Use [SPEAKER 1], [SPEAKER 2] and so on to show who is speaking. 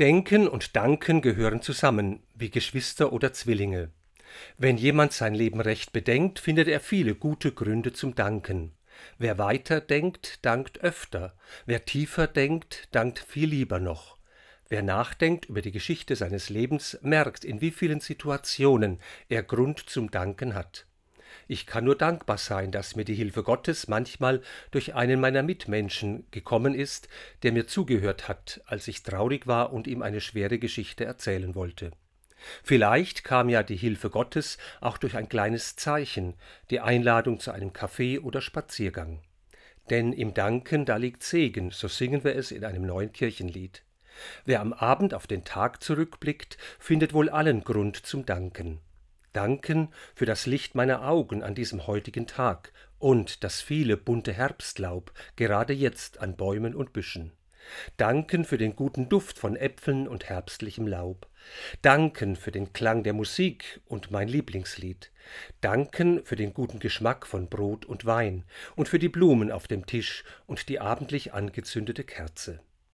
[SPEAKER 1] Denken und Danken gehören zusammen, wie Geschwister oder Zwillinge. Wenn jemand sein Leben recht bedenkt, findet er viele gute Gründe zum Danken. Wer weiter denkt, dankt öfter, wer tiefer denkt, dankt viel lieber noch. Wer nachdenkt über die Geschichte seines Lebens, merkt, in wie vielen Situationen er Grund zum Danken hat. Ich kann nur dankbar sein, dass mir die Hilfe Gottes manchmal durch einen meiner Mitmenschen gekommen ist, der mir zugehört hat, als ich traurig war und ihm eine schwere Geschichte erzählen wollte. Vielleicht kam ja die Hilfe Gottes auch durch ein kleines Zeichen, die Einladung zu einem Kaffee oder Spaziergang. Denn im Danken, da liegt Segen, so singen wir es in einem neuen Kirchenlied. Wer am Abend auf den Tag zurückblickt, findet wohl allen Grund zum Danken danken für das Licht meiner Augen an diesem heutigen Tag und das viele bunte Herbstlaub gerade jetzt an Bäumen und Büschen. Danken für den guten Duft von Äpfeln und herbstlichem Laub. Danken für den Klang der Musik und mein Lieblingslied. Danken für den guten Geschmack von Brot und Wein und für die Blumen auf dem Tisch und die abendlich angezündete Kerze.